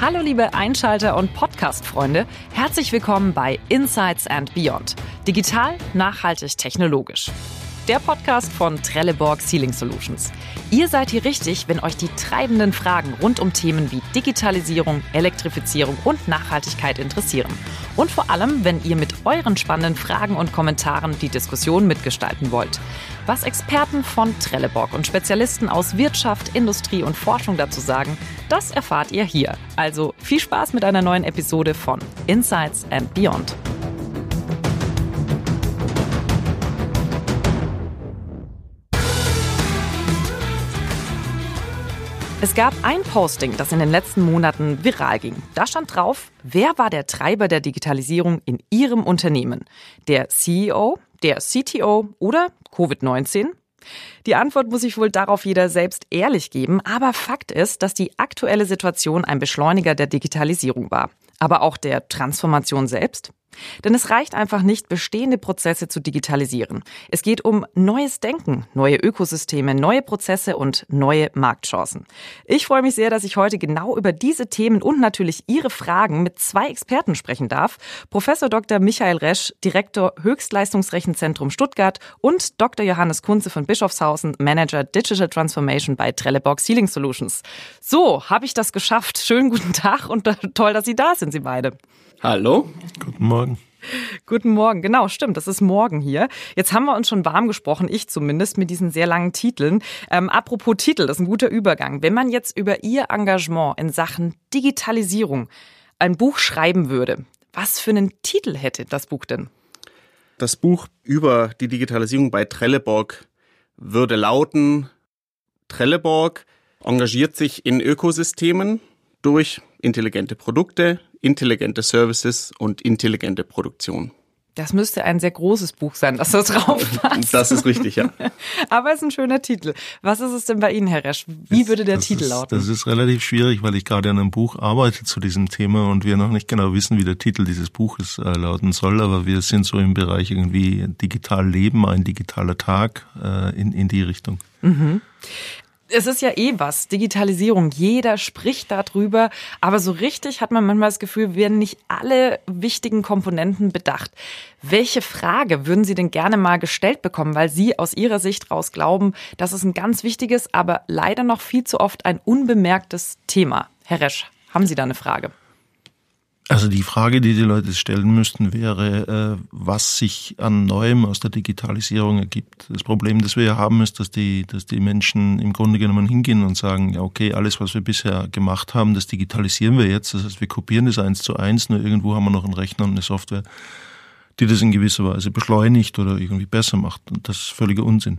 Hallo liebe Einschalter und Podcast-Freunde, herzlich willkommen bei Insights and Beyond. Digital, nachhaltig, technologisch der Podcast von Trelleborg Sealing Solutions. Ihr seid hier richtig, wenn euch die treibenden Fragen rund um Themen wie Digitalisierung, Elektrifizierung und Nachhaltigkeit interessieren. Und vor allem, wenn ihr mit euren spannenden Fragen und Kommentaren die Diskussion mitgestalten wollt. Was Experten von Trelleborg und Spezialisten aus Wirtschaft, Industrie und Forschung dazu sagen, das erfahrt ihr hier. Also viel Spaß mit einer neuen Episode von Insights and Beyond. Es gab ein Posting, das in den letzten Monaten viral ging. Da stand drauf, wer war der Treiber der Digitalisierung in Ihrem Unternehmen? Der CEO, der CTO oder Covid-19? Die Antwort muss sich wohl darauf jeder selbst ehrlich geben, aber Fakt ist, dass die aktuelle Situation ein Beschleuniger der Digitalisierung war. Aber auch der Transformation selbst? Denn es reicht einfach nicht, bestehende Prozesse zu digitalisieren. Es geht um neues Denken, neue Ökosysteme, neue Prozesse und neue Marktchancen. Ich freue mich sehr, dass ich heute genau über diese Themen und natürlich Ihre Fragen mit zwei Experten sprechen darf. Professor Dr. Michael Resch, Direktor Höchstleistungsrechenzentrum Stuttgart und Dr. Johannes Kunze von Bischofshausen, Manager Digital Transformation bei Trelleborg Sealing Solutions. So, habe ich das geschafft. Schönen guten Tag und toll, dass Sie da sind, Sie beide. Hallo. Guten Morgen. Guten Morgen, genau, stimmt, das ist morgen hier. Jetzt haben wir uns schon warm gesprochen, ich zumindest, mit diesen sehr langen Titeln. Ähm, apropos Titel, das ist ein guter Übergang. Wenn man jetzt über Ihr Engagement in Sachen Digitalisierung ein Buch schreiben würde, was für einen Titel hätte das Buch denn? Das Buch über die Digitalisierung bei Trelleborg würde lauten, Trelleborg engagiert sich in Ökosystemen durch intelligente Produkte, intelligente Services und intelligente Produktion. Das müsste ein sehr großes Buch sein, dass das draufpasst. Das ist richtig, ja. Aber es ist ein schöner Titel. Was ist es denn bei Ihnen, Herr Resch? Wie würde der das Titel ist, lauten? Das ist relativ schwierig, weil ich gerade an einem Buch arbeite zu diesem Thema und wir noch nicht genau wissen, wie der Titel dieses Buches äh, lauten soll. Aber wir sind so im Bereich irgendwie digital leben, ein digitaler Tag äh, in, in die Richtung. Mhm es ist ja eh was, Digitalisierung. Jeder spricht darüber, aber so richtig hat man manchmal das Gefühl, werden nicht alle wichtigen Komponenten bedacht. Welche Frage würden Sie denn gerne mal gestellt bekommen, weil Sie aus Ihrer Sicht raus glauben, das ist ein ganz wichtiges, aber leider noch viel zu oft ein unbemerktes Thema? Herr Resch, haben Sie da eine Frage? Also die Frage, die die Leute stellen müssten, wäre, äh, was sich an Neuem aus der Digitalisierung ergibt. Das Problem, das wir ja haben, ist, dass die, dass die Menschen im Grunde genommen hingehen und sagen, ja okay, alles, was wir bisher gemacht haben, das digitalisieren wir jetzt. Das heißt, wir kopieren das eins zu eins, nur irgendwo haben wir noch einen Rechner und eine Software, die das in gewisser Weise beschleunigt oder irgendwie besser macht. Und das ist völliger Unsinn.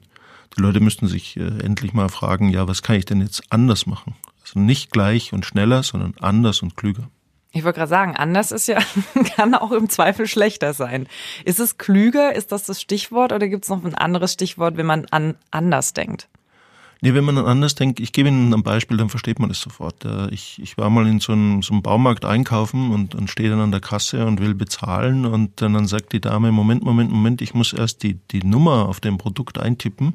Die Leute müssten sich äh, endlich mal fragen, ja, was kann ich denn jetzt anders machen? Also nicht gleich und schneller, sondern anders und klüger. Ich wollte gerade sagen, anders ist ja, kann auch im Zweifel schlechter sein. Ist es klüger? Ist das das Stichwort? Oder gibt es noch ein anderes Stichwort, wenn man an anders denkt? Nee, wenn man an anders denkt, ich gebe Ihnen ein Beispiel, dann versteht man das sofort. Ich, ich war mal in so einem, so einem Baumarkt einkaufen und, und stehe dann an der Kasse und will bezahlen und dann, dann sagt die Dame, Moment, Moment, Moment, ich muss erst die, die Nummer auf dem Produkt eintippen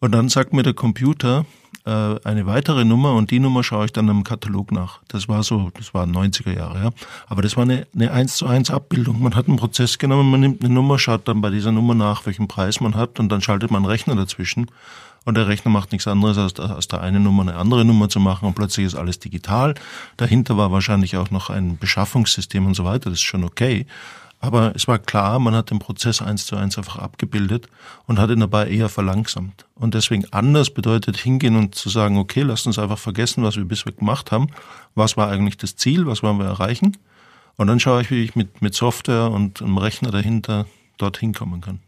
und dann sagt mir der Computer, äh, eine weitere Nummer und die Nummer schaue ich dann im Katalog nach. Das war so, das war 90er Jahre, ja. Aber das war eine, eine 1 zu 1 Abbildung. Man hat einen Prozess genommen, man nimmt eine Nummer, schaut dann bei dieser Nummer nach, welchen Preis man hat und dann schaltet man einen Rechner dazwischen. Und der Rechner macht nichts anderes, als aus der einen Nummer eine andere Nummer zu machen und plötzlich ist alles digital. Dahinter war wahrscheinlich auch noch ein Beschaffungssystem und so weiter, das ist schon okay. Aber es war klar, man hat den Prozess eins zu eins einfach abgebildet und hat ihn dabei eher verlangsamt. Und deswegen anders bedeutet hingehen und zu sagen, okay, lasst uns einfach vergessen, was wir bisher gemacht haben. Was war eigentlich das Ziel? Was wollen wir erreichen? Und dann schaue ich, wie ich mit, mit Software und einem Rechner dahinter dorthin kommen kann.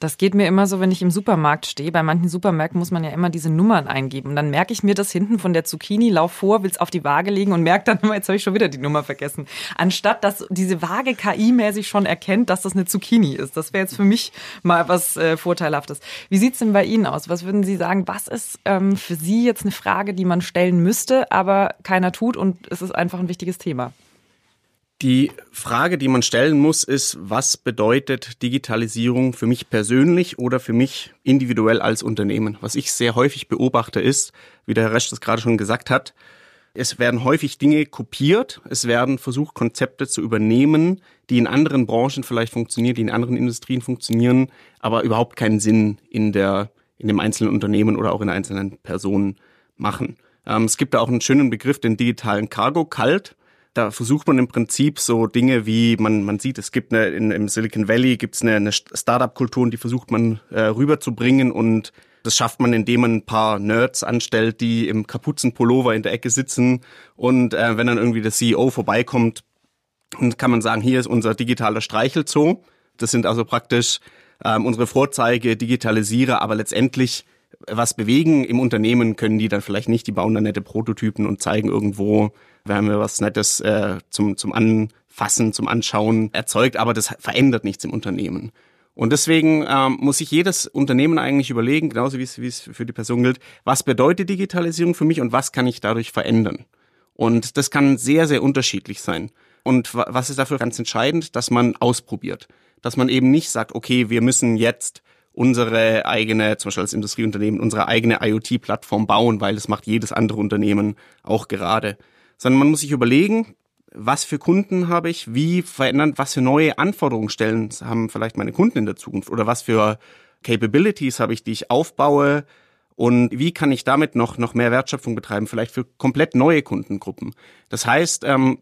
Das geht mir immer so, wenn ich im Supermarkt stehe. Bei manchen Supermärkten muss man ja immer diese Nummern eingeben. Und dann merke ich mir das hinten von der Zucchini, lauf vor, will es auf die Waage legen und merke dann immer, jetzt habe ich schon wieder die Nummer vergessen. Anstatt dass diese Waage KI-mäßig schon erkennt, dass das eine Zucchini ist. Das wäre jetzt für mich mal was äh, Vorteilhaftes. Wie sieht's denn bei Ihnen aus? Was würden Sie sagen, was ist ähm, für Sie jetzt eine Frage, die man stellen müsste, aber keiner tut und es ist einfach ein wichtiges Thema? Die Frage, die man stellen muss, ist, was bedeutet Digitalisierung für mich persönlich oder für mich individuell als Unternehmen? Was ich sehr häufig beobachte ist, wie der Herr Resch das gerade schon gesagt hat, Es werden häufig Dinge kopiert, es werden versucht, Konzepte zu übernehmen, die in anderen Branchen vielleicht funktionieren, die in anderen Industrien funktionieren, aber überhaupt keinen Sinn in der, in dem einzelnen Unternehmen oder auch in einzelnen Personen machen. Ähm, es gibt da auch einen schönen Begriff, den digitalen Cargo, Kalt. Da versucht man im Prinzip so Dinge wie, man, man sieht, es gibt eine, in, im Silicon Valley gibt es eine, eine Startup-Kultur und die versucht man äh, rüberzubringen und das schafft man, indem man ein paar Nerds anstellt, die im Kapuzenpullover in der Ecke sitzen und äh, wenn dann irgendwie der CEO vorbeikommt, kann man sagen, hier ist unser digitaler Streichelzoo. Das sind also praktisch ähm, unsere Vorzeige, Digitalisiere, aber letztendlich was bewegen im Unternehmen können die dann vielleicht nicht. Die bauen dann nette Prototypen und zeigen irgendwo, wir haben ja was Nettes äh, zum, zum Anfassen, zum Anschauen erzeugt, aber das verändert nichts im Unternehmen. Und deswegen ähm, muss sich jedes Unternehmen eigentlich überlegen, genauso wie es, wie es für die Person gilt, was bedeutet Digitalisierung für mich und was kann ich dadurch verändern. Und das kann sehr, sehr unterschiedlich sein. Und was ist dafür ganz entscheidend, dass man ausprobiert. Dass man eben nicht sagt, okay, wir müssen jetzt unsere eigene, zum Beispiel als Industrieunternehmen, unsere eigene IoT-Plattform bauen, weil das macht jedes andere Unternehmen auch gerade. Sondern man muss sich überlegen, was für Kunden habe ich, wie verändern, was für neue Anforderungsstellen haben vielleicht meine Kunden in der Zukunft oder was für Capabilities habe ich, die ich aufbaue und wie kann ich damit noch, noch mehr Wertschöpfung betreiben, vielleicht für komplett neue Kundengruppen. Das heißt, ähm,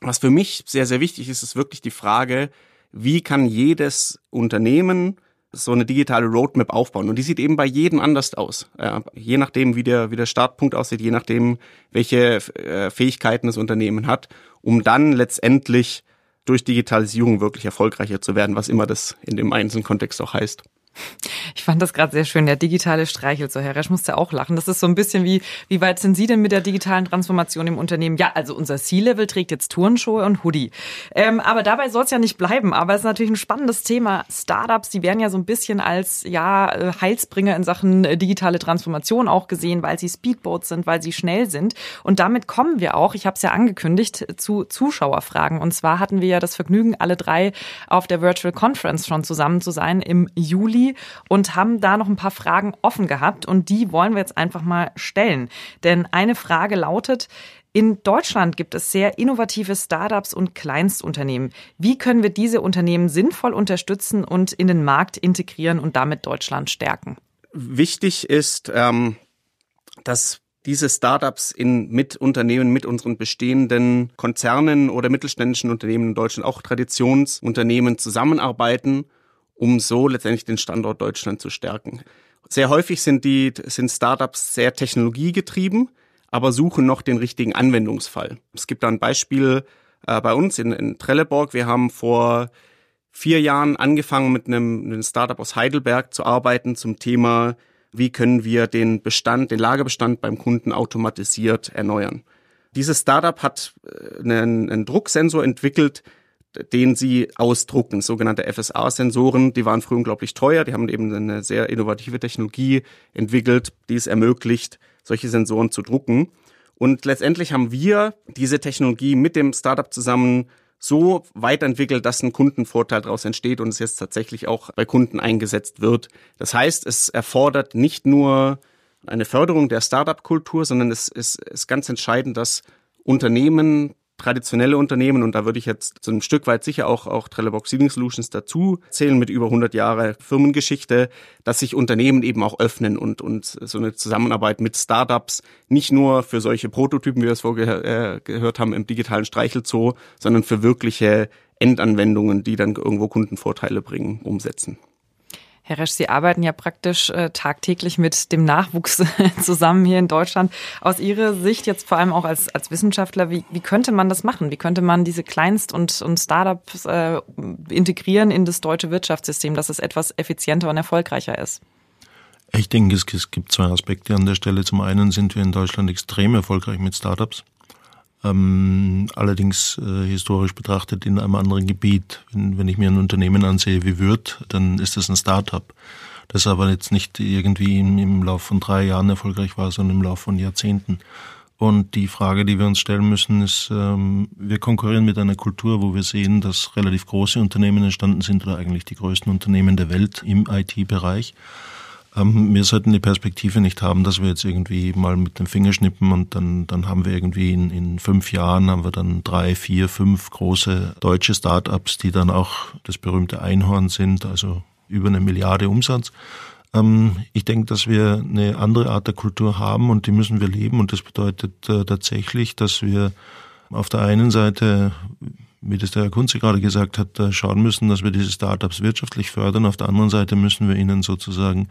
was für mich sehr, sehr wichtig ist, ist wirklich die Frage, wie kann jedes Unternehmen so eine digitale Roadmap aufbauen. Und die sieht eben bei jedem anders aus. Äh, je nachdem, wie der, wie der Startpunkt aussieht, je nachdem, welche äh, Fähigkeiten das Unternehmen hat, um dann letztendlich durch Digitalisierung wirklich erfolgreicher zu werden, was immer das in dem einzelnen Kontext auch heißt. Ich fand das gerade sehr schön, der digitale Streichel. So, Herr Resch musste auch lachen. Das ist so ein bisschen wie, wie weit sind Sie denn mit der digitalen Transformation im Unternehmen? Ja, also unser C-Level trägt jetzt Turnschuhe und Hoodie. Ähm, aber dabei soll es ja nicht bleiben. Aber es ist natürlich ein spannendes Thema. Startups, die werden ja so ein bisschen als ja äh, Heilsbringer in Sachen äh, digitale Transformation auch gesehen, weil sie Speedboats sind, weil sie schnell sind. Und damit kommen wir auch, ich habe es ja angekündigt, zu Zuschauerfragen. Und zwar hatten wir ja das Vergnügen, alle drei auf der Virtual Conference schon zusammen zu sein im Juli und haben da noch ein paar Fragen offen gehabt und die wollen wir jetzt einfach mal stellen. Denn eine Frage lautet, in Deutschland gibt es sehr innovative Startups und Kleinstunternehmen. Wie können wir diese Unternehmen sinnvoll unterstützen und in den Markt integrieren und damit Deutschland stärken? Wichtig ist, ähm, dass diese Startups in mit Unternehmen, mit unseren bestehenden Konzernen oder mittelständischen Unternehmen in Deutschland, auch Traditionsunternehmen zusammenarbeiten um so letztendlich den Standort Deutschland zu stärken. Sehr häufig sind die sind Startups sehr technologiegetrieben, aber suchen noch den richtigen Anwendungsfall. Es gibt da ein Beispiel äh, bei uns in, in Trelleborg. Wir haben vor vier Jahren angefangen mit einem, einem Startup aus Heidelberg zu arbeiten zum Thema, wie können wir den Bestand, den Lagerbestand beim Kunden automatisiert erneuern. Dieses Startup hat äh, einen, einen Drucksensor entwickelt, den sie ausdrucken, sogenannte FSA-Sensoren. Die waren früher unglaublich teuer. Die haben eben eine sehr innovative Technologie entwickelt, die es ermöglicht, solche Sensoren zu drucken. Und letztendlich haben wir diese Technologie mit dem Startup zusammen so weiterentwickelt, dass ein Kundenvorteil daraus entsteht und es jetzt tatsächlich auch bei Kunden eingesetzt wird. Das heißt, es erfordert nicht nur eine Förderung der Startup-Kultur, sondern es ist, ist ganz entscheidend, dass Unternehmen traditionelle Unternehmen und da würde ich jetzt so ein Stück weit sicher auch, auch Trelleborg Sealing Solutions dazu zählen mit über 100 Jahre Firmengeschichte, dass sich Unternehmen eben auch öffnen und, und so eine Zusammenarbeit mit Startups nicht nur für solche Prototypen, wie wir es vorher äh, gehört haben, im digitalen Streichelzoo, sondern für wirkliche Endanwendungen, die dann irgendwo Kundenvorteile bringen, umsetzen. Herr Resch, Sie arbeiten ja praktisch äh, tagtäglich mit dem Nachwuchs zusammen hier in Deutschland. Aus Ihrer Sicht jetzt vor allem auch als, als Wissenschaftler, wie, wie könnte man das machen? Wie könnte man diese Kleinst- und, und Startups äh, integrieren in das deutsche Wirtschaftssystem, dass es etwas effizienter und erfolgreicher ist? Ich denke, es, es gibt zwei Aspekte an der Stelle. Zum einen sind wir in Deutschland extrem erfolgreich mit Startups ähm, allerdings äh, historisch betrachtet in einem anderen Gebiet. Wenn, wenn ich mir ein Unternehmen ansehe wie Würth, dann ist das ein Start-up, das aber jetzt nicht irgendwie im, im Laufe von drei Jahren erfolgreich war, sondern im Laufe von Jahrzehnten. Und die Frage, die wir uns stellen müssen, ist, ähm, wir konkurrieren mit einer Kultur, wo wir sehen, dass relativ große Unternehmen entstanden sind oder eigentlich die größten Unternehmen der Welt im IT-Bereich wir sollten die Perspektive nicht haben, dass wir jetzt irgendwie mal mit dem Finger schnippen und dann, dann haben wir irgendwie in, in fünf Jahren haben wir dann drei, vier, fünf große deutsche Start-ups, die dann auch das berühmte Einhorn sind, also über eine Milliarde Umsatz. Ähm, ich denke, dass wir eine andere Art der Kultur haben und die müssen wir leben und das bedeutet äh, tatsächlich, dass wir auf der einen Seite wie das der Herr Kunze gerade gesagt hat, schauen müssen, dass wir diese Startups wirtschaftlich fördern. Auf der anderen Seite müssen wir ihnen sozusagen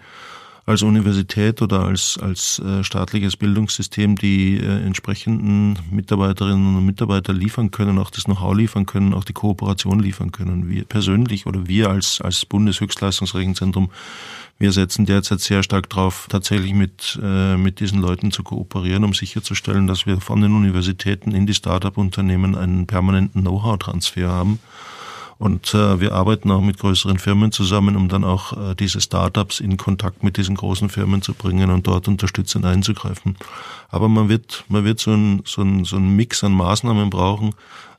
als Universität oder als, als äh, staatliches Bildungssystem die äh, entsprechenden Mitarbeiterinnen und Mitarbeiter liefern können, auch das Know-how liefern können, auch die Kooperation liefern können. Wir persönlich oder wir als, als Bundeshöchstleistungsrechenzentrum wir setzen derzeit sehr stark darauf, tatsächlich mit, äh, mit diesen Leuten zu kooperieren, um sicherzustellen, dass wir von den Universitäten in die Start-up-Unternehmen einen permanenten Know-how-Transfer haben. Und äh, wir arbeiten auch mit größeren Firmen zusammen, um dann auch äh, diese Startups in Kontakt mit diesen großen Firmen zu bringen und dort unterstützend einzugreifen. Aber man wird, man wird so ein, so ein, so ein Mix an Maßnahmen brauchen,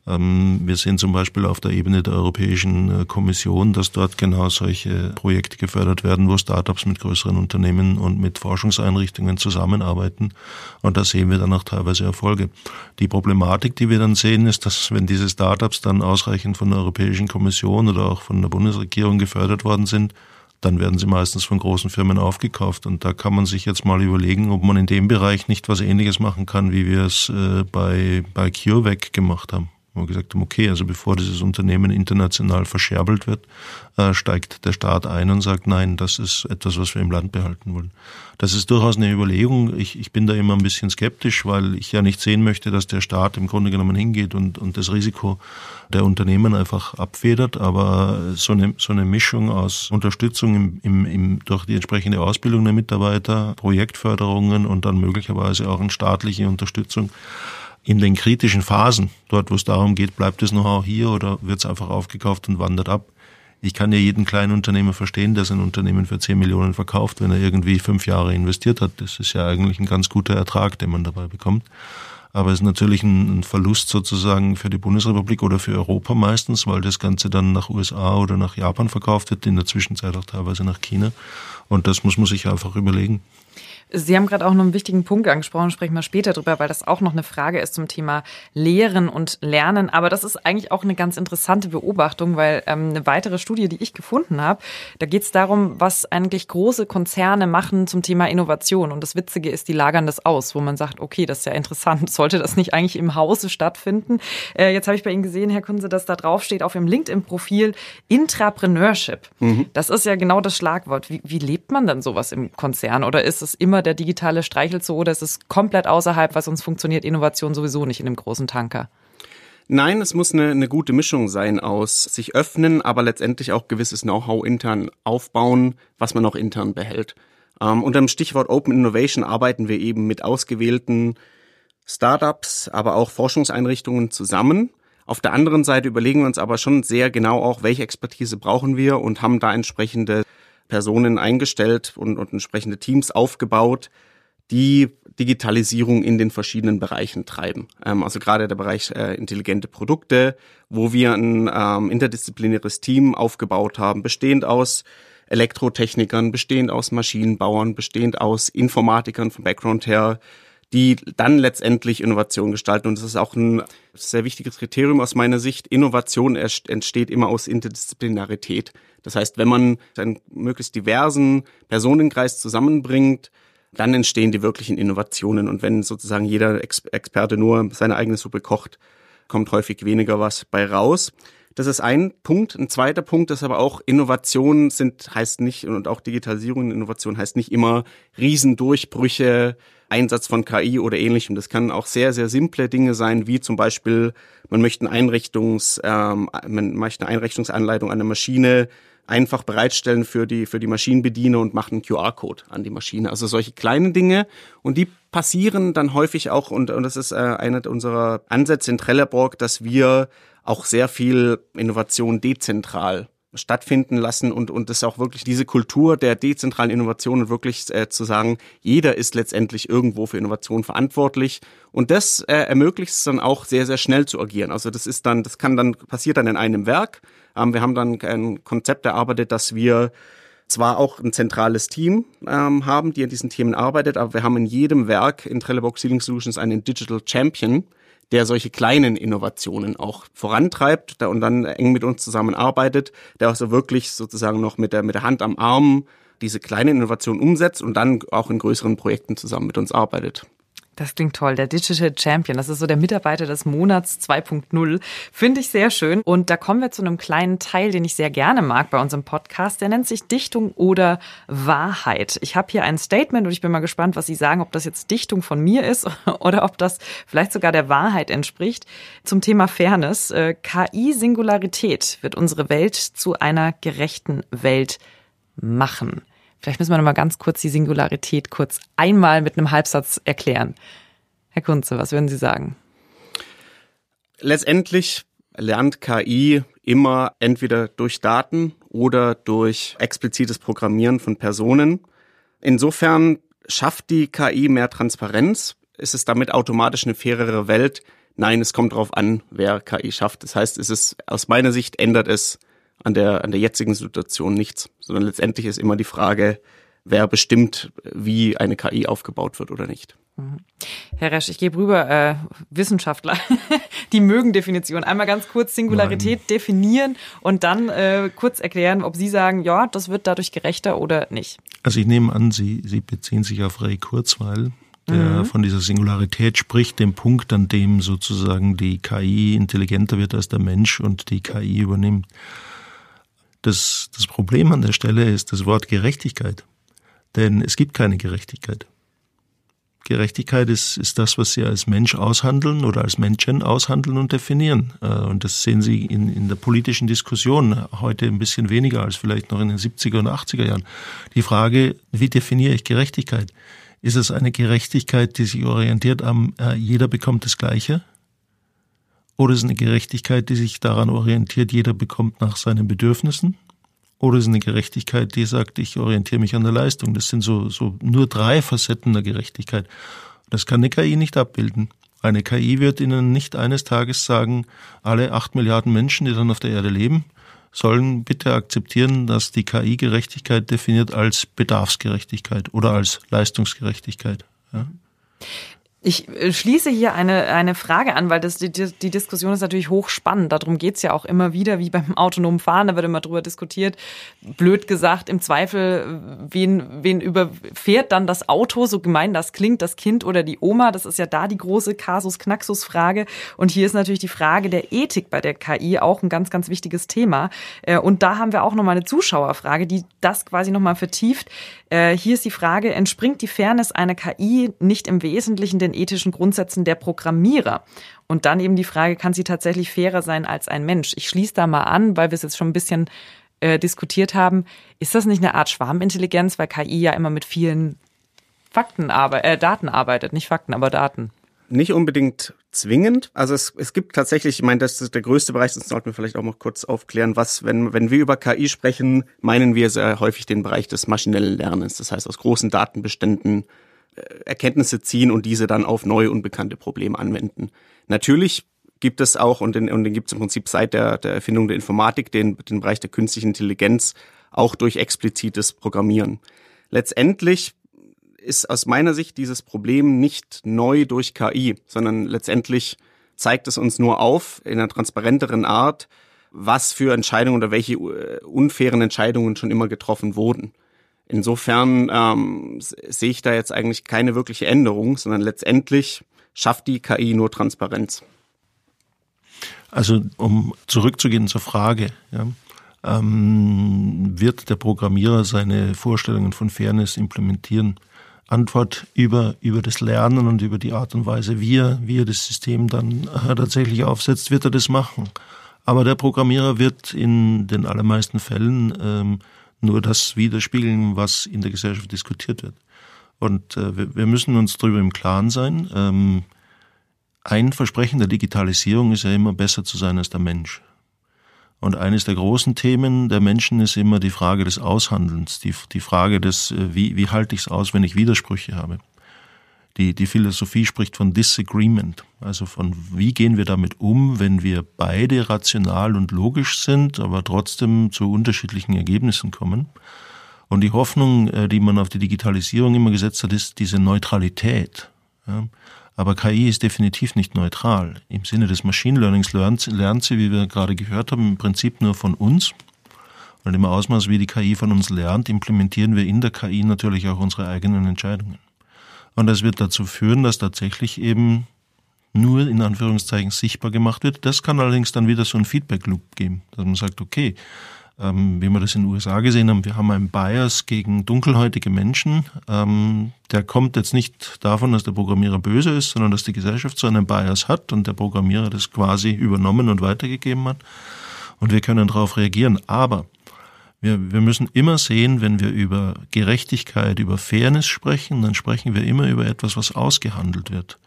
wir sehen zum Beispiel auf der Ebene der Europäischen äh, Kommission, dass dort genau solche Projekte gefördert werden, wo Startups mit größeren Unternehmen und mit Forschungseinrichtungen zusammenarbeiten. Und da sehen wir dann auch teilweise Erfolge. Die Problematik, die wir dann sehen, ist, dass wenn diese Startups dann ausreichend von der Europäischen Kommission oder auch von der Bundesregierung gefördert worden sind, dann werden sie meistens von großen Firmen aufgekauft. Und da kann man sich jetzt mal überlegen, ob man in dem Bereich nicht was Ähnliches machen kann, wie wir es äh, bei, bei CureVac gemacht haben wo wir gesagt haben, okay, also bevor dieses Unternehmen international verscherbelt wird, äh, steigt der Staat ein und sagt, nein, das ist etwas, was wir im Land behalten wollen. Das ist durchaus eine Überlegung. Ich, ich bin da immer ein bisschen skeptisch, weil ich ja nicht sehen möchte, dass der Staat im Grunde genommen hingeht und, und das Risiko der Unternehmen einfach abfedert. Aber so eine, so eine Mischung aus Unterstützung im, im, im, durch die entsprechende Ausbildung der Mitarbeiter, Projektförderungen und dann möglicherweise auch eine staatliche Unterstützung, in den kritischen Phasen, dort wo es darum geht, bleibt es Know-how hier oder wird es einfach aufgekauft und wandert ab. Ich kann ja jeden kleinen Unternehmer verstehen, der sein Unternehmen für 10 Millionen verkauft, wenn er irgendwie fünf Jahre investiert hat. Das ist ja eigentlich ein ganz guter Ertrag, den man dabei bekommt. Aber es ist natürlich ein, Verlust sozusagen für die Bundesrepublik oder für Europa meistens, weil das Ganze dann nach USA oder nach Japan verkauft wird, in der Zwischenzeit auch teilweise nach China. Und das muss man sich einfach überlegen. Sie haben gerade auch noch einen wichtigen Punkt angesprochen, sprechen wir später drüber, weil das auch noch eine Frage ist zum Thema Lehren und Lernen. Aber das ist eigentlich auch eine ganz interessante Beobachtung, weil ähm, eine weitere Studie, die ich gefunden habe, da geht es darum, was eigentlich große Konzerne machen zum Thema Innovation. Und das Witzige ist, die lagern das aus, wo man sagt, okay, das ist ja interessant, sollte das nicht eigentlich im Hause stattfinden? Äh, jetzt habe ich bei Ihnen gesehen, Herr Kunze, dass da drauf steht auf Ihrem LinkedIn-Profil Intrapreneurship. Mhm. Das ist ja genau das Schlagwort. Wie, wie lebt man denn sowas im Konzern? Oder ist es immer der digitale Streichelzoo oder ist es komplett außerhalb, weil sonst funktioniert Innovation sowieso nicht in dem großen Tanker? Nein, es muss eine, eine gute Mischung sein aus sich öffnen, aber letztendlich auch gewisses Know-how intern aufbauen, was man auch intern behält. Ähm, unter dem Stichwort Open Innovation arbeiten wir eben mit ausgewählten Startups, aber auch Forschungseinrichtungen zusammen. Auf der anderen Seite überlegen wir uns aber schon sehr genau auch, welche Expertise brauchen wir und haben da entsprechende Personen eingestellt und, und entsprechende Teams aufgebaut, die Digitalisierung in den verschiedenen Bereichen treiben. Ähm, also gerade der Bereich äh, intelligente Produkte, wo wir ein ähm, interdisziplinäres Team aufgebaut haben, bestehend aus Elektrotechnikern, bestehend aus Maschinenbauern, bestehend aus Informatikern vom Background her, die dann letztendlich Innovation gestalten. Und das ist auch ein sehr wichtiges Kriterium aus meiner Sicht. Innovation entsteht immer aus Interdisziplinarität. Das heißt, wenn man einen möglichst diversen Personenkreis zusammenbringt, dann entstehen die wirklichen Innovationen. Und wenn sozusagen jeder Ex Experte nur seine eigene Suppe kocht, kommt häufig weniger was bei raus. Das ist ein Punkt. Ein zweiter Punkt ist aber auch, Innovation sind, heißt nicht, und auch Digitalisierung, Innovation heißt nicht immer Riesendurchbrüche, Einsatz von KI oder ähnlichem. Das kann auch sehr, sehr simple Dinge sein, wie zum Beispiel, man möchte, eine Einrichtungs, ähm, man möchte eine Einrichtungsanleitung an der Maschine einfach bereitstellen für die, für die Maschinenbediener und machen einen QR-Code an die Maschine. Also solche kleinen Dinge. Und die passieren dann häufig auch, und, und das ist äh, einer unserer Ansätze in Trelleborg, dass wir auch sehr viel Innovation dezentral stattfinden lassen und und es auch wirklich diese Kultur der dezentralen Innovation wirklich äh, zu sagen, jeder ist letztendlich irgendwo für Innovation verantwortlich und das äh, ermöglicht es dann auch sehr sehr schnell zu agieren. Also das ist dann das kann dann passiert dann in einem Werk. Ähm, wir haben dann ein Konzept erarbeitet, dass wir zwar auch ein zentrales Team ähm, haben, die an diesen Themen arbeitet, aber wir haben in jedem Werk in Trelleborg Sealing Solutions einen Digital Champion, der solche kleinen Innovationen auch vorantreibt und dann eng mit uns zusammenarbeitet, der auch so wirklich sozusagen noch mit der, mit der Hand am Arm diese kleinen Innovationen umsetzt und dann auch in größeren Projekten zusammen mit uns arbeitet. Das klingt toll. Der Digital Champion, das ist so der Mitarbeiter des Monats 2.0. Finde ich sehr schön. Und da kommen wir zu einem kleinen Teil, den ich sehr gerne mag bei unserem Podcast. Der nennt sich Dichtung oder Wahrheit. Ich habe hier ein Statement und ich bin mal gespannt, was Sie sagen, ob das jetzt Dichtung von mir ist oder ob das vielleicht sogar der Wahrheit entspricht. Zum Thema Fairness. Äh, KI-Singularität wird unsere Welt zu einer gerechten Welt machen. Vielleicht müssen wir noch mal ganz kurz die Singularität kurz einmal mit einem Halbsatz erklären. Herr Kunze, was würden Sie sagen? Letztendlich lernt KI immer entweder durch Daten oder durch explizites Programmieren von Personen. Insofern schafft die KI mehr Transparenz. Ist es damit automatisch eine fairere Welt? Nein, es kommt darauf an, wer KI schafft. Das heißt, es ist aus meiner Sicht ändert es an der, an der jetzigen Situation nichts, sondern letztendlich ist immer die Frage, wer bestimmt, wie eine KI aufgebaut wird oder nicht. Mhm. Herr Resch, ich gebe rüber, äh, Wissenschaftler, die mögen Definition. Einmal ganz kurz Singularität Nein. definieren und dann äh, kurz erklären, ob Sie sagen, ja, das wird dadurch gerechter oder nicht. Also ich nehme an, Sie, Sie beziehen sich auf Ray Kurzweil, der mhm. von dieser Singularität spricht, dem Punkt, an dem sozusagen die KI intelligenter wird als der Mensch und die KI übernimmt. Das, das Problem an der Stelle ist das Wort Gerechtigkeit. Denn es gibt keine Gerechtigkeit. Gerechtigkeit ist, ist das, was Sie als Mensch aushandeln oder als Menschen aushandeln und definieren. Äh, und das sehen Sie in, in der politischen Diskussion heute ein bisschen weniger als vielleicht noch in den 70er und 80er Jahren. Die Frage, wie definiere ich Gerechtigkeit? Ist es eine Gerechtigkeit, die sich orientiert am, äh, jeder bekommt das Gleiche? Oder ist es eine Gerechtigkeit, die sich daran orientiert, jeder bekommt nach seinen Bedürfnissen? Oder ist es eine Gerechtigkeit, die sagt, ich orientiere mich an der Leistung? Das sind so, so nur drei Facetten der Gerechtigkeit. Das kann eine KI nicht abbilden. Eine KI wird Ihnen nicht eines Tages sagen, alle acht Milliarden Menschen, die dann auf der Erde leben, sollen bitte akzeptieren, dass die KI Gerechtigkeit definiert als Bedarfsgerechtigkeit oder als Leistungsgerechtigkeit. Ja. Ich äh, schließe hier eine, eine Frage an, weil das, die, die Diskussion ist natürlich hochspannend. Darum geht's ja auch immer wieder, wie beim autonomen Fahren, da wird immer drüber diskutiert. Blöd gesagt, im Zweifel, wen, wen überfährt dann das Auto, so gemein das klingt, das Kind oder die Oma? Das ist ja da die große Kasus-Knaxus-Frage. Und hier ist natürlich die Frage der Ethik bei der KI auch ein ganz, ganz wichtiges Thema. Äh, und da haben wir auch nochmal eine Zuschauerfrage, die das quasi nochmal vertieft. Äh, hier ist die Frage, entspringt die Fairness einer KI nicht im Wesentlichen den ethischen Grundsätzen der Programmierer? Und dann eben die Frage, kann sie tatsächlich fairer sein als ein Mensch? Ich schließe da mal an, weil wir es jetzt schon ein bisschen äh, diskutiert haben. Ist das nicht eine Art Schwarmintelligenz, weil KI ja immer mit vielen Fakten arbeitet, äh, Daten arbeitet, nicht Fakten, aber Daten? Nicht unbedingt zwingend. Also es, es gibt tatsächlich, ich meine, das ist der größte Bereich, das sollten wir vielleicht auch mal kurz aufklären, was, wenn, wenn wir über KI sprechen, meinen wir sehr häufig den Bereich des maschinellen Lernens. Das heißt, aus großen Datenbeständen Erkenntnisse ziehen und diese dann auf neue, unbekannte Probleme anwenden. Natürlich gibt es auch, und den, und den gibt es im Prinzip seit der, der Erfindung der Informatik, den, den Bereich der künstlichen Intelligenz, auch durch explizites Programmieren. Letztendlich ist aus meiner Sicht dieses Problem nicht neu durch KI, sondern letztendlich zeigt es uns nur auf in einer transparenteren Art, was für Entscheidungen oder welche äh, unfairen Entscheidungen schon immer getroffen wurden. Insofern ähm, sehe ich da jetzt eigentlich keine wirkliche Änderung, sondern letztendlich schafft die KI nur Transparenz. Also um zurückzugehen zur Frage, ja, ähm, wird der Programmierer seine Vorstellungen von Fairness implementieren? Antwort über, über das Lernen und über die Art und Weise, wie er, wie er das System dann äh, tatsächlich aufsetzt, wird er das machen. Aber der Programmierer wird in den allermeisten Fällen ähm, nur das widerspiegeln, was in der Gesellschaft diskutiert wird. Und äh, wir, wir müssen uns darüber im Klaren sein. Ähm, ein Versprechen der Digitalisierung ist ja immer besser zu sein als der Mensch. Und eines der großen Themen der Menschen ist immer die Frage des Aushandelns, die, die Frage des, äh, wie, wie halte ich es aus, wenn ich Widersprüche habe. Die, die Philosophie spricht von Disagreement, also von wie gehen wir damit um, wenn wir beide rational und logisch sind, aber trotzdem zu unterschiedlichen Ergebnissen kommen. Und die Hoffnung, äh, die man auf die Digitalisierung immer gesetzt hat, ist diese Neutralität. Aber KI ist definitiv nicht neutral. Im Sinne des Machine Learnings lernt, lernt sie, wie wir gerade gehört haben, im Prinzip nur von uns. Und im Ausmaß, wie die KI von uns lernt, implementieren wir in der KI natürlich auch unsere eigenen Entscheidungen. Und das wird dazu führen, dass tatsächlich eben nur in Anführungszeichen sichtbar gemacht wird. Das kann allerdings dann wieder so ein Feedback-Loop geben, dass man sagt, okay, ähm, wie wir das in den USA gesehen haben, wir haben einen Bias gegen dunkelhäutige Menschen. Ähm, der kommt jetzt nicht davon, dass der Programmierer böse ist, sondern dass die Gesellschaft so einen Bias hat und der Programmierer das quasi übernommen und weitergegeben hat. Und wir können darauf reagieren. Aber wir, wir müssen immer sehen, wenn wir über Gerechtigkeit, über Fairness sprechen, dann sprechen wir immer über etwas, was ausgehandelt wird.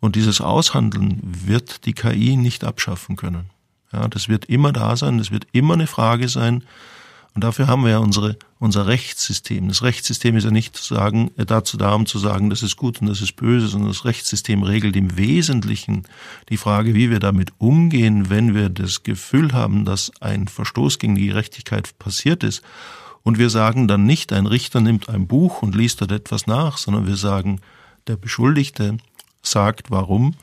Und dieses Aushandeln wird die KI nicht abschaffen können. Ja, das wird immer da sein, das wird immer eine Frage sein. Und dafür haben wir ja unsere, unser Rechtssystem. Das Rechtssystem ist ja nicht zu sagen, äh, dazu da, um zu sagen, das ist gut und das ist böse, sondern das Rechtssystem regelt im Wesentlichen die Frage, wie wir damit umgehen, wenn wir das Gefühl haben, dass ein Verstoß gegen die Gerechtigkeit passiert ist. Und wir sagen dann nicht, ein Richter nimmt ein Buch und liest dort etwas nach, sondern wir sagen, der Beschuldigte sagt warum,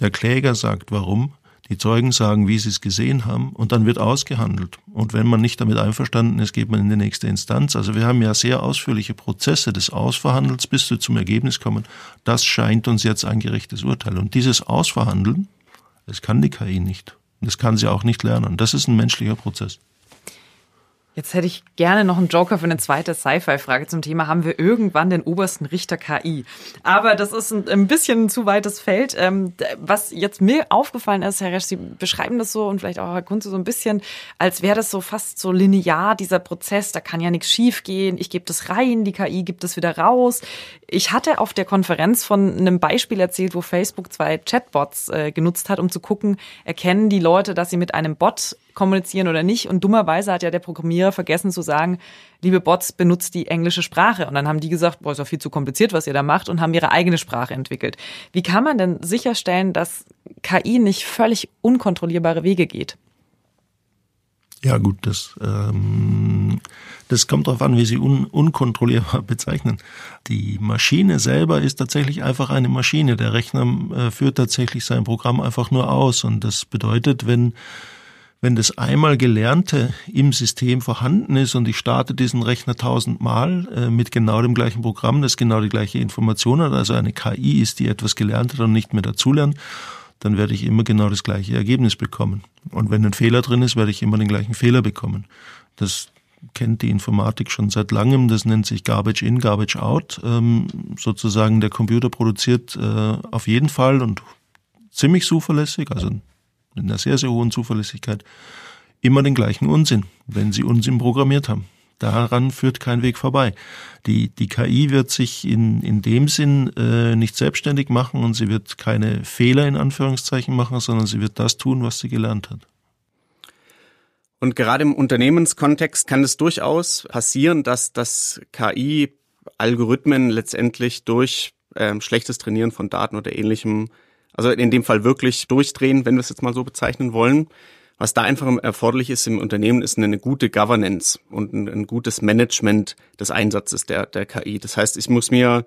der Kläger sagt warum, die Zeugen sagen, wie sie es gesehen haben, und dann wird ausgehandelt. Und wenn man nicht damit einverstanden ist, geht man in die nächste Instanz. Also wir haben ja sehr ausführliche Prozesse des Ausverhandels, bis wir zum Ergebnis kommen. Das scheint uns jetzt ein gerechtes Urteil. Und dieses Ausverhandeln, das kann die KI nicht. Das kann sie auch nicht lernen. Das ist ein menschlicher Prozess. Jetzt hätte ich gerne noch einen Joker für eine zweite Sci-Fi-Frage zum Thema. Haben wir irgendwann den obersten Richter KI? Aber das ist ein, ein bisschen zu weites Feld. Ähm, was jetzt mir aufgefallen ist, Herr Resch, Sie beschreiben das so und vielleicht auch Herr Kunze so ein bisschen, als wäre das so fast so linear, dieser Prozess. Da kann ja nichts schiefgehen. Ich gebe das rein, die KI gibt es wieder raus. Ich hatte auf der Konferenz von einem Beispiel erzählt, wo Facebook zwei Chatbots äh, genutzt hat, um zu gucken, erkennen die Leute, dass sie mit einem Bot kommunizieren oder nicht. Und dummerweise hat ja der Programmierer vergessen zu sagen, liebe Bots, benutzt die englische Sprache. Und dann haben die gesagt, boah, ist doch viel zu kompliziert, was ihr da macht und haben ihre eigene Sprache entwickelt. Wie kann man denn sicherstellen, dass KI nicht völlig unkontrollierbare Wege geht? Ja gut, das, ähm, das kommt darauf an, wie Sie un, unkontrollierbar bezeichnen. Die Maschine selber ist tatsächlich einfach eine Maschine. Der Rechner äh, führt tatsächlich sein Programm einfach nur aus. Und das bedeutet, wenn wenn das einmal Gelernte im System vorhanden ist und ich starte diesen Rechner tausendmal äh, mit genau dem gleichen Programm, das genau die gleiche Information hat, also eine KI ist, die etwas gelernt hat und nicht mehr dazulernt, dann werde ich immer genau das gleiche Ergebnis bekommen. Und wenn ein Fehler drin ist, werde ich immer den gleichen Fehler bekommen. Das kennt die Informatik schon seit langem. Das nennt sich Garbage in, Garbage out. Ähm, sozusagen der Computer produziert äh, auf jeden Fall und ziemlich zuverlässig, also mit einer sehr, sehr hohen Zuverlässigkeit, immer den gleichen Unsinn, wenn sie Unsinn programmiert haben. Daran führt kein Weg vorbei. Die, die KI wird sich in, in dem Sinn äh, nicht selbstständig machen und sie wird keine Fehler in Anführungszeichen machen, sondern sie wird das tun, was sie gelernt hat. Und gerade im Unternehmenskontext kann es durchaus passieren, dass das KI-Algorithmen letztendlich durch ähm, schlechtes Trainieren von Daten oder ähnlichem also in dem Fall wirklich durchdrehen, wenn wir es jetzt mal so bezeichnen wollen. Was da einfach erforderlich ist im Unternehmen, ist eine gute Governance und ein, gutes Management des Einsatzes der, der KI. Das heißt, ich muss mir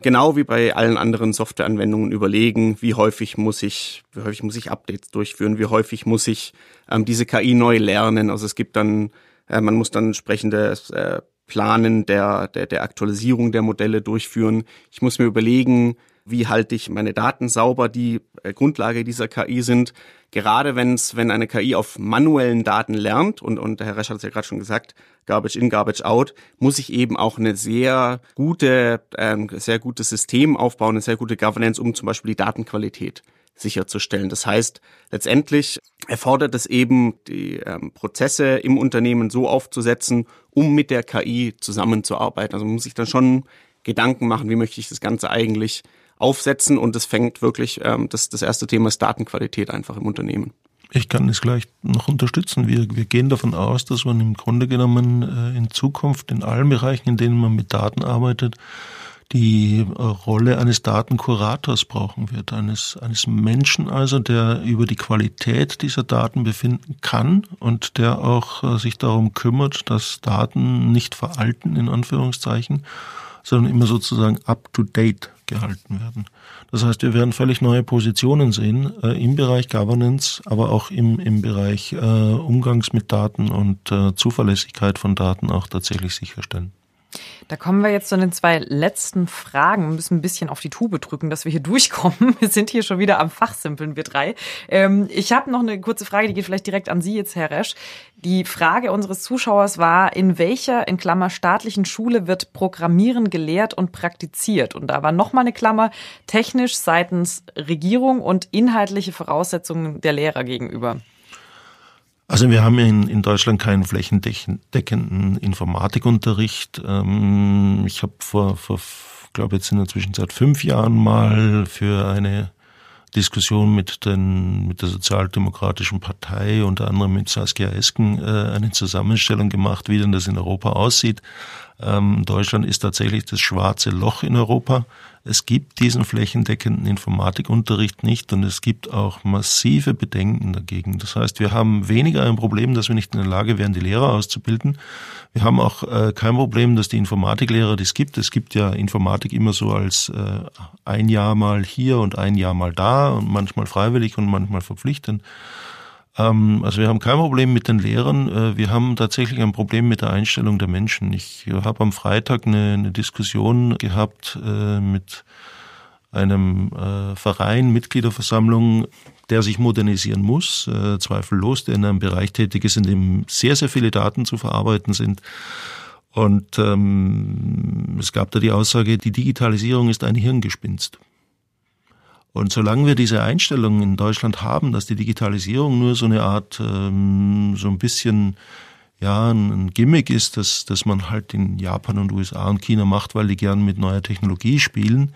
genau wie bei allen anderen Softwareanwendungen überlegen, wie häufig muss ich, wie häufig muss ich Updates durchführen, wie häufig muss ich ähm, diese KI neu lernen. Also es gibt dann, äh, man muss dann entsprechende äh, Planen der, der, der Aktualisierung der Modelle durchführen. Ich muss mir überlegen, wie halte ich meine Daten sauber, die äh, Grundlage dieser KI sind. Gerade wenn's, wenn eine KI auf manuellen Daten lernt, und, und der Herr Resch hat es ja gerade schon gesagt, Garbage in, Garbage out, muss ich eben auch eine sehr gute, ähm, sehr gutes System aufbauen, eine sehr gute Governance, um zum Beispiel die Datenqualität sicherzustellen. Das heißt, letztendlich erfordert es eben, die ähm, Prozesse im Unternehmen so aufzusetzen, um mit der KI zusammenzuarbeiten. Also man muss sich dann schon Gedanken machen, wie möchte ich das Ganze eigentlich aufsetzen und es fängt wirklich, ähm, das, das erste Thema ist Datenqualität einfach im Unternehmen. Ich kann es gleich noch unterstützen. Wir, wir gehen davon aus, dass man im Grunde genommen äh, in Zukunft in allen Bereichen, in denen man mit Daten arbeitet, die äh, Rolle eines Datenkurators brauchen wird, eines, eines Menschen also, der über die Qualität dieser Daten befinden kann und der auch äh, sich darum kümmert, dass Daten nicht veralten, in Anführungszeichen, sondern immer sozusagen up-to-date gehalten werden. Das heißt, wir werden völlig neue Positionen sehen äh, im Bereich Governance, aber auch im, im Bereich äh, Umgangs mit Daten und äh, Zuverlässigkeit von Daten auch tatsächlich sicherstellen. Da kommen wir jetzt zu den zwei letzten Fragen. Wir müssen ein bisschen auf die Tube drücken, dass wir hier durchkommen. Wir sind hier schon wieder am Fachsimpeln, wir drei. Ähm, ich habe noch eine kurze Frage, die geht vielleicht direkt an Sie jetzt, Herr Resch. Die Frage unseres Zuschauers war, in welcher, in Klammer, staatlichen Schule wird Programmieren gelehrt und praktiziert? Und da war nochmal eine Klammer, technisch seitens Regierung und inhaltliche Voraussetzungen der Lehrer gegenüber. Also wir haben in, in Deutschland keinen flächendeckenden Informatikunterricht. Ähm, ich habe vor, vor glaube jetzt in der Zwischenzeit fünf Jahren mal für eine Diskussion mit, den, mit der Sozialdemokratischen Partei, unter anderem mit Saskia Esken, äh, eine Zusammenstellung gemacht, wie denn das in Europa aussieht. Ähm, Deutschland ist tatsächlich das schwarze Loch in Europa. Es gibt diesen flächendeckenden Informatikunterricht nicht und es gibt auch massive Bedenken dagegen. Das heißt, wir haben weniger ein Problem, dass wir nicht in der Lage wären, die Lehrer auszubilden. Wir haben auch äh, kein Problem, dass die Informatiklehrer, die gibt, es gibt ja Informatik immer so als äh, ein Jahr mal hier und ein Jahr mal da und manchmal freiwillig und manchmal verpflichtend. Ähm, also wir haben kein Problem mit den Lehrern, äh, wir haben tatsächlich ein Problem mit der Einstellung der Menschen. Ich habe am Freitag eine, eine Diskussion gehabt äh, mit einem äh, Verein, Mitgliederversammlung, der sich modernisieren muss, zweifellos, der in einem Bereich tätig ist, in dem sehr, sehr viele Daten zu verarbeiten sind. Und ähm, es gab da die Aussage, die Digitalisierung ist ein Hirngespinst. Und solange wir diese Einstellung in Deutschland haben, dass die Digitalisierung nur so eine Art, ähm, so ein bisschen, ja, ein Gimmick ist, dass, dass man halt in Japan und USA und China macht, weil die gern mit neuer Technologie spielen,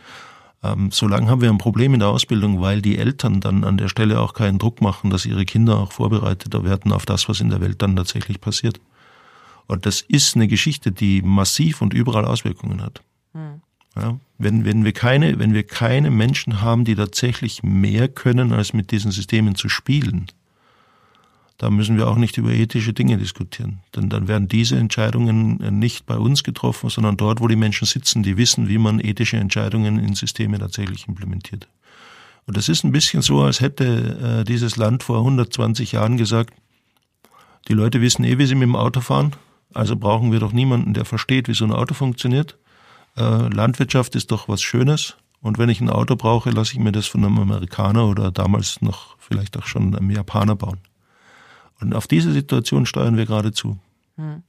ähm, solange haben wir ein Problem in der Ausbildung, weil die Eltern dann an der Stelle auch keinen Druck machen, dass ihre Kinder auch vorbereiteter werden auf das, was in der Welt dann tatsächlich passiert. Und das ist eine Geschichte, die massiv und überall Auswirkungen hat. Hm. Ja, wenn, wenn, wir keine, wenn wir keine Menschen haben, die tatsächlich mehr können, als mit diesen Systemen zu spielen, da müssen wir auch nicht über ethische Dinge diskutieren. Denn dann werden diese Entscheidungen nicht bei uns getroffen, sondern dort, wo die Menschen sitzen, die wissen, wie man ethische Entscheidungen in Systeme tatsächlich implementiert. Und das ist ein bisschen so, als hätte äh, dieses Land vor 120 Jahren gesagt, die Leute wissen eh, wie sie mit dem Auto fahren, also brauchen wir doch niemanden, der versteht, wie so ein Auto funktioniert äh, Landwirtschaft ist doch was Schönes. Und wenn ich ein Auto brauche, lasse ich mir das von einem Amerikaner oder damals noch vielleicht auch schon einem Japaner bauen. Und auf diese Situation steuern wir gerade zu. Hm.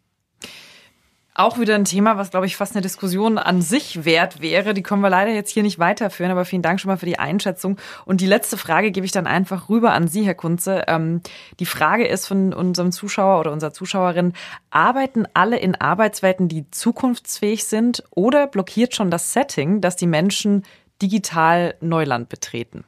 Auch wieder ein Thema, was, glaube ich, fast eine Diskussion an sich wert wäre. Die können wir leider jetzt hier nicht weiterführen, aber vielen Dank schon mal für die Einschätzung. Und die letzte Frage gebe ich dann einfach rüber an Sie, Herr Kunze. Ähm, die Frage ist von unserem Zuschauer oder unserer Zuschauerin, arbeiten alle in Arbeitswelten, die zukunftsfähig sind oder blockiert schon das Setting, dass die Menschen digital Neuland betreten?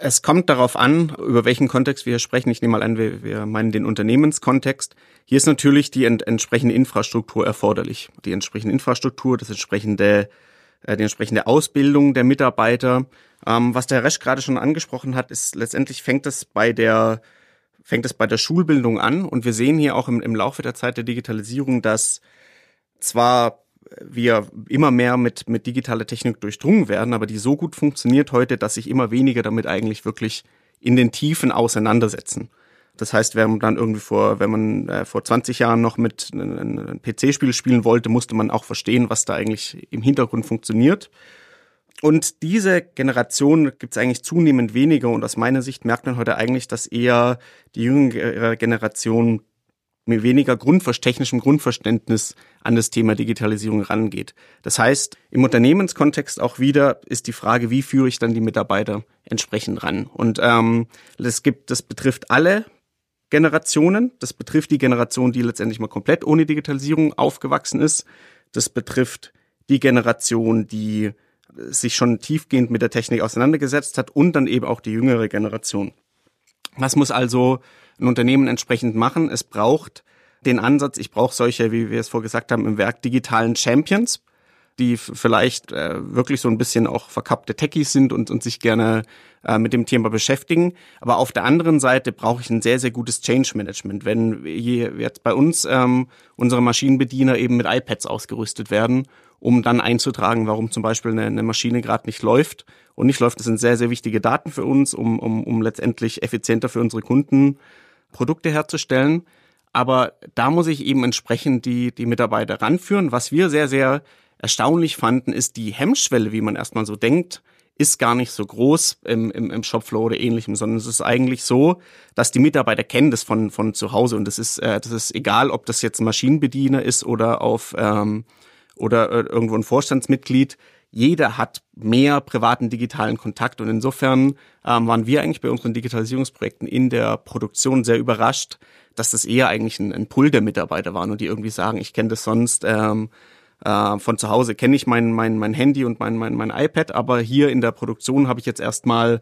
Es kommt darauf an, über welchen Kontext wir hier sprechen. Ich nehme mal an, wir, wir meinen den Unternehmenskontext. Hier ist natürlich die ent entsprechende Infrastruktur erforderlich. Die entsprechende Infrastruktur, das entsprechende, äh, die entsprechende Ausbildung der Mitarbeiter. Ähm, was der Resch gerade schon angesprochen hat, ist letztendlich fängt es bei der fängt es bei der Schulbildung an und wir sehen hier auch im, im Laufe der Zeit der Digitalisierung, dass zwar wir immer mehr mit, mit digitaler Technik durchdrungen werden, aber die so gut funktioniert heute, dass sich immer weniger damit eigentlich wirklich in den Tiefen auseinandersetzen. Das heißt, wenn man dann irgendwie vor, wenn man äh, vor 20 Jahren noch mit einem PC-Spiel spielen wollte, musste man auch verstehen, was da eigentlich im Hintergrund funktioniert. Und diese Generation gibt es eigentlich zunehmend weniger und aus meiner Sicht merkt man heute eigentlich, dass eher die jüngere Generation mit weniger technischem Grundverständnis an das Thema Digitalisierung rangeht. Das heißt, im Unternehmenskontext auch wieder ist die Frage, wie führe ich dann die Mitarbeiter entsprechend ran? Und ähm, das gibt, das betrifft alle Generationen. Das betrifft die Generation, die letztendlich mal komplett ohne Digitalisierung aufgewachsen ist. Das betrifft die Generation, die sich schon tiefgehend mit der Technik auseinandergesetzt hat und dann eben auch die jüngere Generation. Was muss also ein Unternehmen entsprechend machen? Es braucht den Ansatz, ich brauche solche, wie wir es vorgesagt haben, im Werk digitalen Champions. Die vielleicht äh, wirklich so ein bisschen auch verkappte Techies sind und, und sich gerne äh, mit dem Thema beschäftigen. Aber auf der anderen Seite brauche ich ein sehr, sehr gutes Change Management. Wenn hier jetzt bei uns ähm, unsere Maschinenbediener eben mit iPads ausgerüstet werden, um dann einzutragen, warum zum Beispiel eine, eine Maschine gerade nicht läuft und nicht läuft, das sind sehr, sehr wichtige Daten für uns, um, um, um letztendlich effizienter für unsere Kunden Produkte herzustellen. Aber da muss ich eben entsprechend die, die Mitarbeiter ranführen. Was wir sehr, sehr erstaunlich fanden, ist die Hemmschwelle, wie man erstmal so denkt, ist gar nicht so groß im, im, im Shopflow oder ähnlichem, sondern es ist eigentlich so, dass die Mitarbeiter kennen das von, von zu Hause und das ist, äh, das ist egal, ob das jetzt ein Maschinenbediener ist oder auf ähm, oder äh, irgendwo ein Vorstandsmitglied. Jeder hat mehr privaten digitalen Kontakt und insofern ähm, waren wir eigentlich bei unseren Digitalisierungsprojekten in der Produktion sehr überrascht, dass das eher eigentlich ein, ein Pull der Mitarbeiter waren und die irgendwie sagen, ich kenne das sonst ähm, äh, von zu Hause kenne ich mein, mein, mein Handy und mein, mein, mein iPad, aber hier in der Produktion habe ich jetzt erstmal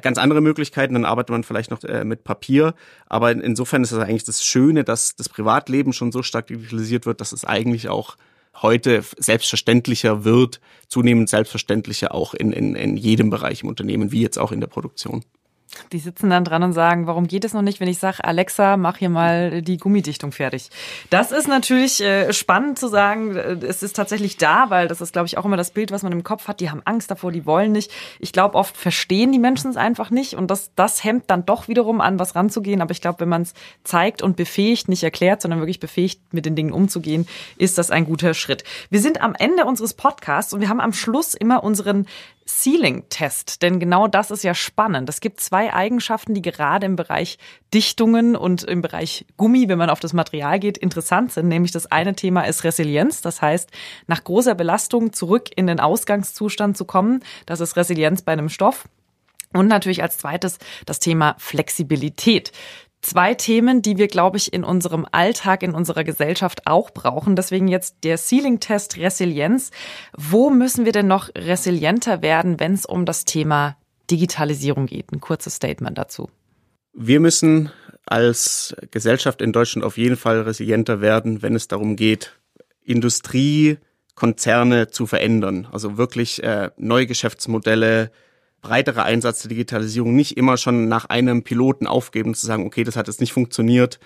ganz andere Möglichkeiten, dann arbeitet man vielleicht noch äh, mit Papier. Aber insofern ist es eigentlich das Schöne, dass das Privatleben schon so stark digitalisiert wird, dass es eigentlich auch heute selbstverständlicher wird, zunehmend selbstverständlicher auch in, in, in jedem Bereich im Unternehmen, wie jetzt auch in der Produktion. Die sitzen dann dran und sagen, warum geht es noch nicht, wenn ich sage, Alexa, mach hier mal die Gummidichtung fertig. Das ist natürlich äh, spannend zu sagen, äh, es ist tatsächlich da, weil das ist, glaube ich, auch immer das Bild, was man im Kopf hat. Die haben Angst davor, die wollen nicht. Ich glaube, oft verstehen die Menschen es einfach nicht und das, das hemmt dann doch wiederum an, was ranzugehen. Aber ich glaube, wenn man es zeigt und befähigt, nicht erklärt, sondern wirklich befähigt, mit den Dingen umzugehen, ist das ein guter Schritt. Wir sind am Ende unseres Podcasts und wir haben am Schluss immer unseren Sealing-Test, denn genau das ist ja spannend. Es gibt zwei Eigenschaften, die gerade im Bereich Dichtungen und im Bereich Gummi, wenn man auf das Material geht, interessant sind. Nämlich das eine Thema ist Resilienz, das heißt, nach großer Belastung zurück in den Ausgangszustand zu kommen. Das ist Resilienz bei einem Stoff. Und natürlich als zweites das Thema Flexibilität zwei Themen, die wir, glaube ich, in unserem Alltag, in unserer Gesellschaft auch brauchen. Deswegen jetzt der Ceiling-Test Resilienz. Wo müssen wir denn noch resilienter werden, wenn es um das Thema Digitalisierung geht? Ein kurzes Statement dazu. Wir müssen als Gesellschaft in Deutschland auf jeden Fall resilienter werden, wenn es darum geht, Industriekonzerne zu verändern. Also wirklich äh, neue Geschäftsmodelle, breiterer Einsatz der Digitalisierung nicht immer schon nach einem Piloten aufgeben, zu sagen, okay, das hat jetzt nicht funktioniert,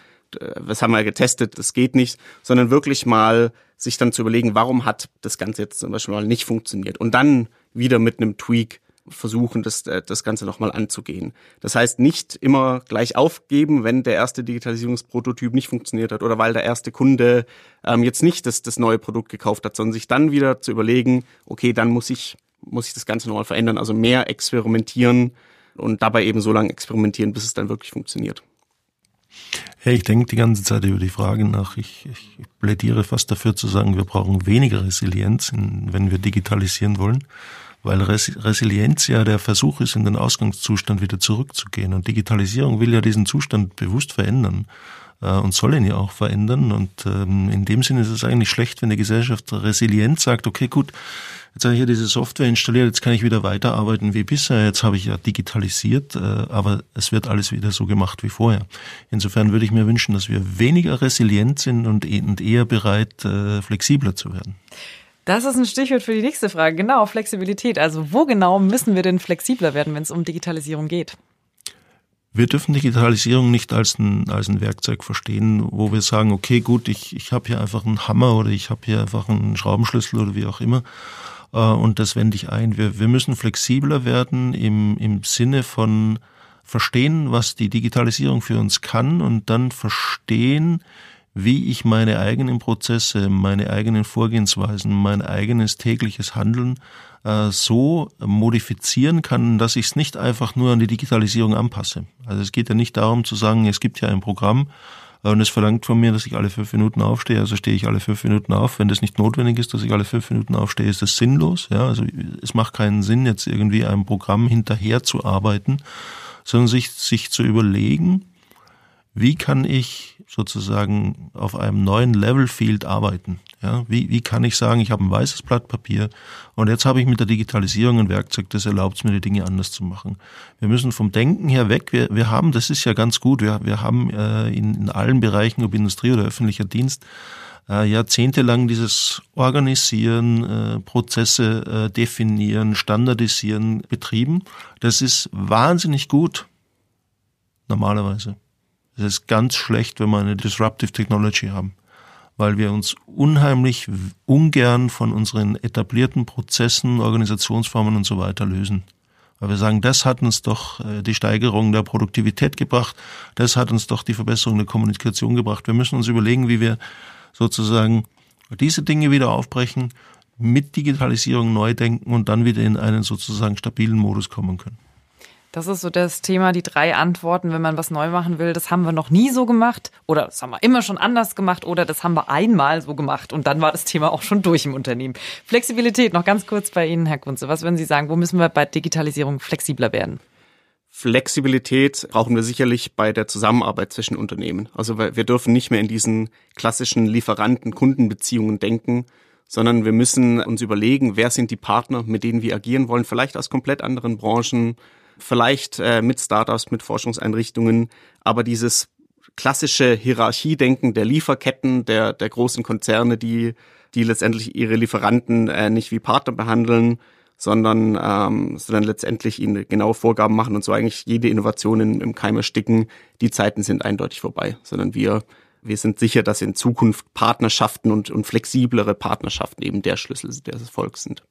was haben wir getestet, das geht nicht, sondern wirklich mal sich dann zu überlegen, warum hat das Ganze jetzt zum Beispiel mal nicht funktioniert und dann wieder mit einem Tweak versuchen, das, das Ganze nochmal anzugehen. Das heißt, nicht immer gleich aufgeben, wenn der erste Digitalisierungsprototyp nicht funktioniert hat oder weil der erste Kunde ähm, jetzt nicht das, das neue Produkt gekauft hat, sondern sich dann wieder zu überlegen, okay, dann muss ich muss ich das Ganze nochmal verändern. Also mehr experimentieren und dabei eben so lange experimentieren, bis es dann wirklich funktioniert. Ja, ich denke die ganze Zeit über die Frage nach. Ich, ich plädiere fast dafür zu sagen, wir brauchen weniger Resilienz, wenn wir digitalisieren wollen, weil Resilienz ja der Versuch ist, in den Ausgangszustand wieder zurückzugehen. Und Digitalisierung will ja diesen Zustand bewusst verändern und soll ihn ja auch verändern. Und ähm, in dem Sinne ist es eigentlich schlecht, wenn die Gesellschaft resilient sagt, okay, gut, Jetzt habe ich hier diese Software installiert, jetzt kann ich wieder weiterarbeiten wie bisher. Jetzt habe ich ja digitalisiert, äh, aber es wird alles wieder so gemacht wie vorher. Insofern würde ich mir wünschen, dass wir weniger resilient sind und e-, eher bereit, äh, flexibler zu werden. Das ist ein Stichwort für die nächste Frage. Genau, Flexibilität. Also wo genau müssen wir denn flexibler werden, wenn es um Digitalisierung geht? Wir dürfen Digitalisierung nicht als ein, als ein Werkzeug verstehen, wo wir sagen, okay, gut, ich, ich habe hier einfach einen Hammer oder ich habe hier einfach einen Schraubenschlüssel oder wie auch immer äh, und das wende ich ein. Wir, wir müssen flexibler werden im, im Sinne von verstehen, was die Digitalisierung für uns kann und dann verstehen, wie ich meine eigenen Prozesse, meine eigenen Vorgehensweisen, mein eigenes tägliches Handeln äh, so modifizieren kann, dass ich es nicht einfach nur an die Digitalisierung anpasse. Also es geht ja nicht darum zu sagen, es gibt ja ein Programm, und es verlangt von mir, dass ich alle fünf Minuten aufstehe, also stehe ich alle fünf Minuten auf. Wenn das nicht notwendig ist, dass ich alle fünf Minuten aufstehe, ist das sinnlos. Ja, also es macht keinen Sinn, jetzt irgendwie einem Programm hinterher zu arbeiten, sondern sich, sich zu überlegen, wie kann ich sozusagen auf einem neuen Levelfield arbeiten? Ja, wie, wie kann ich sagen, ich habe ein weißes Blatt Papier und jetzt habe ich mit der Digitalisierung ein Werkzeug, das erlaubt es mir, die Dinge anders zu machen. Wir müssen vom Denken her weg. Wir, wir haben, das ist ja ganz gut, wir, wir haben äh, in, in allen Bereichen, ob Industrie oder öffentlicher Dienst, äh, jahrzehntelang dieses Organisieren, äh, Prozesse äh, definieren, standardisieren betrieben. Das ist wahnsinnig gut, normalerweise. Es ist ganz schlecht, wenn wir eine Disruptive Technology haben, weil wir uns unheimlich ungern von unseren etablierten Prozessen, Organisationsformen und so weiter lösen. Weil wir sagen, das hat uns doch äh, die Steigerung der Produktivität gebracht, das hat uns doch die Verbesserung der Kommunikation gebracht. Wir müssen uns überlegen, wie wir sozusagen diese Dinge wieder aufbrechen, mit Digitalisierung neu denken und dann wieder in einen sozusagen stabilen Modus kommen können. Das ist so das Thema, die drei Antworten, wenn man was neu machen will. Das haben wir noch nie so gemacht oder das haben wir immer schon anders gemacht oder das haben wir einmal so gemacht und dann war das Thema auch schon durch im Unternehmen. Flexibilität, noch ganz kurz bei Ihnen, Herr Kunze. Was würden Sie sagen, wo müssen wir bei Digitalisierung flexibler werden? Flexibilität brauchen wir sicherlich bei der Zusammenarbeit zwischen Unternehmen. Also wir dürfen nicht mehr in diesen klassischen Lieferanten-Kundenbeziehungen denken, sondern wir müssen uns überlegen, wer sind die Partner, mit denen wir agieren wollen, vielleicht aus komplett anderen Branchen, vielleicht äh, mit Startups, mit Forschungseinrichtungen, aber dieses klassische Hierarchiedenken der Lieferketten, der, der großen Konzerne, die, die letztendlich ihre Lieferanten äh, nicht wie Partner behandeln, sondern, ähm, sondern letztendlich ihnen genaue Vorgaben machen und so eigentlich jede Innovation in, im Keim ersticken. Die Zeiten sind eindeutig vorbei, sondern wir, wir sind sicher, dass in Zukunft Partnerschaften und, und flexiblere Partnerschaften eben der Schlüssel des Erfolgs sind.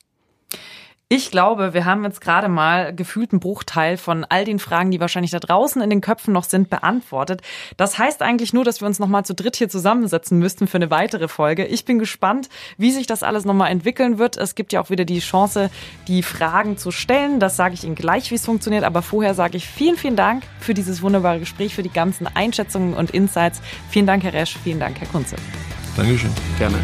Ich glaube, wir haben jetzt gerade mal gefühlt einen Bruchteil von all den Fragen, die wahrscheinlich da draußen in den Köpfen noch sind, beantwortet. Das heißt eigentlich nur, dass wir uns nochmal zu dritt hier zusammensetzen müssten für eine weitere Folge. Ich bin gespannt, wie sich das alles nochmal entwickeln wird. Es gibt ja auch wieder die Chance, die Fragen zu stellen. Das sage ich Ihnen gleich, wie es funktioniert. Aber vorher sage ich vielen, vielen Dank für dieses wunderbare Gespräch, für die ganzen Einschätzungen und Insights. Vielen Dank, Herr Resch. Vielen Dank, Herr Kunze. Dankeschön. Gerne.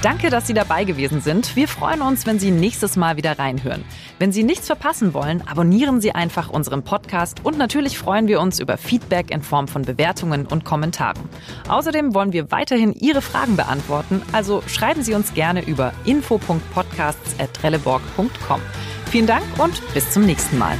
Danke, dass Sie dabei gewesen sind. Wir freuen uns, wenn Sie nächstes Mal wieder reinhören. Wenn Sie nichts verpassen wollen, abonnieren Sie einfach unseren Podcast und natürlich freuen wir uns über Feedback in Form von Bewertungen und Kommentaren. Außerdem wollen wir weiterhin Ihre Fragen beantworten, also schreiben Sie uns gerne über info.podcasts.trelleborg.com. Vielen Dank und bis zum nächsten Mal.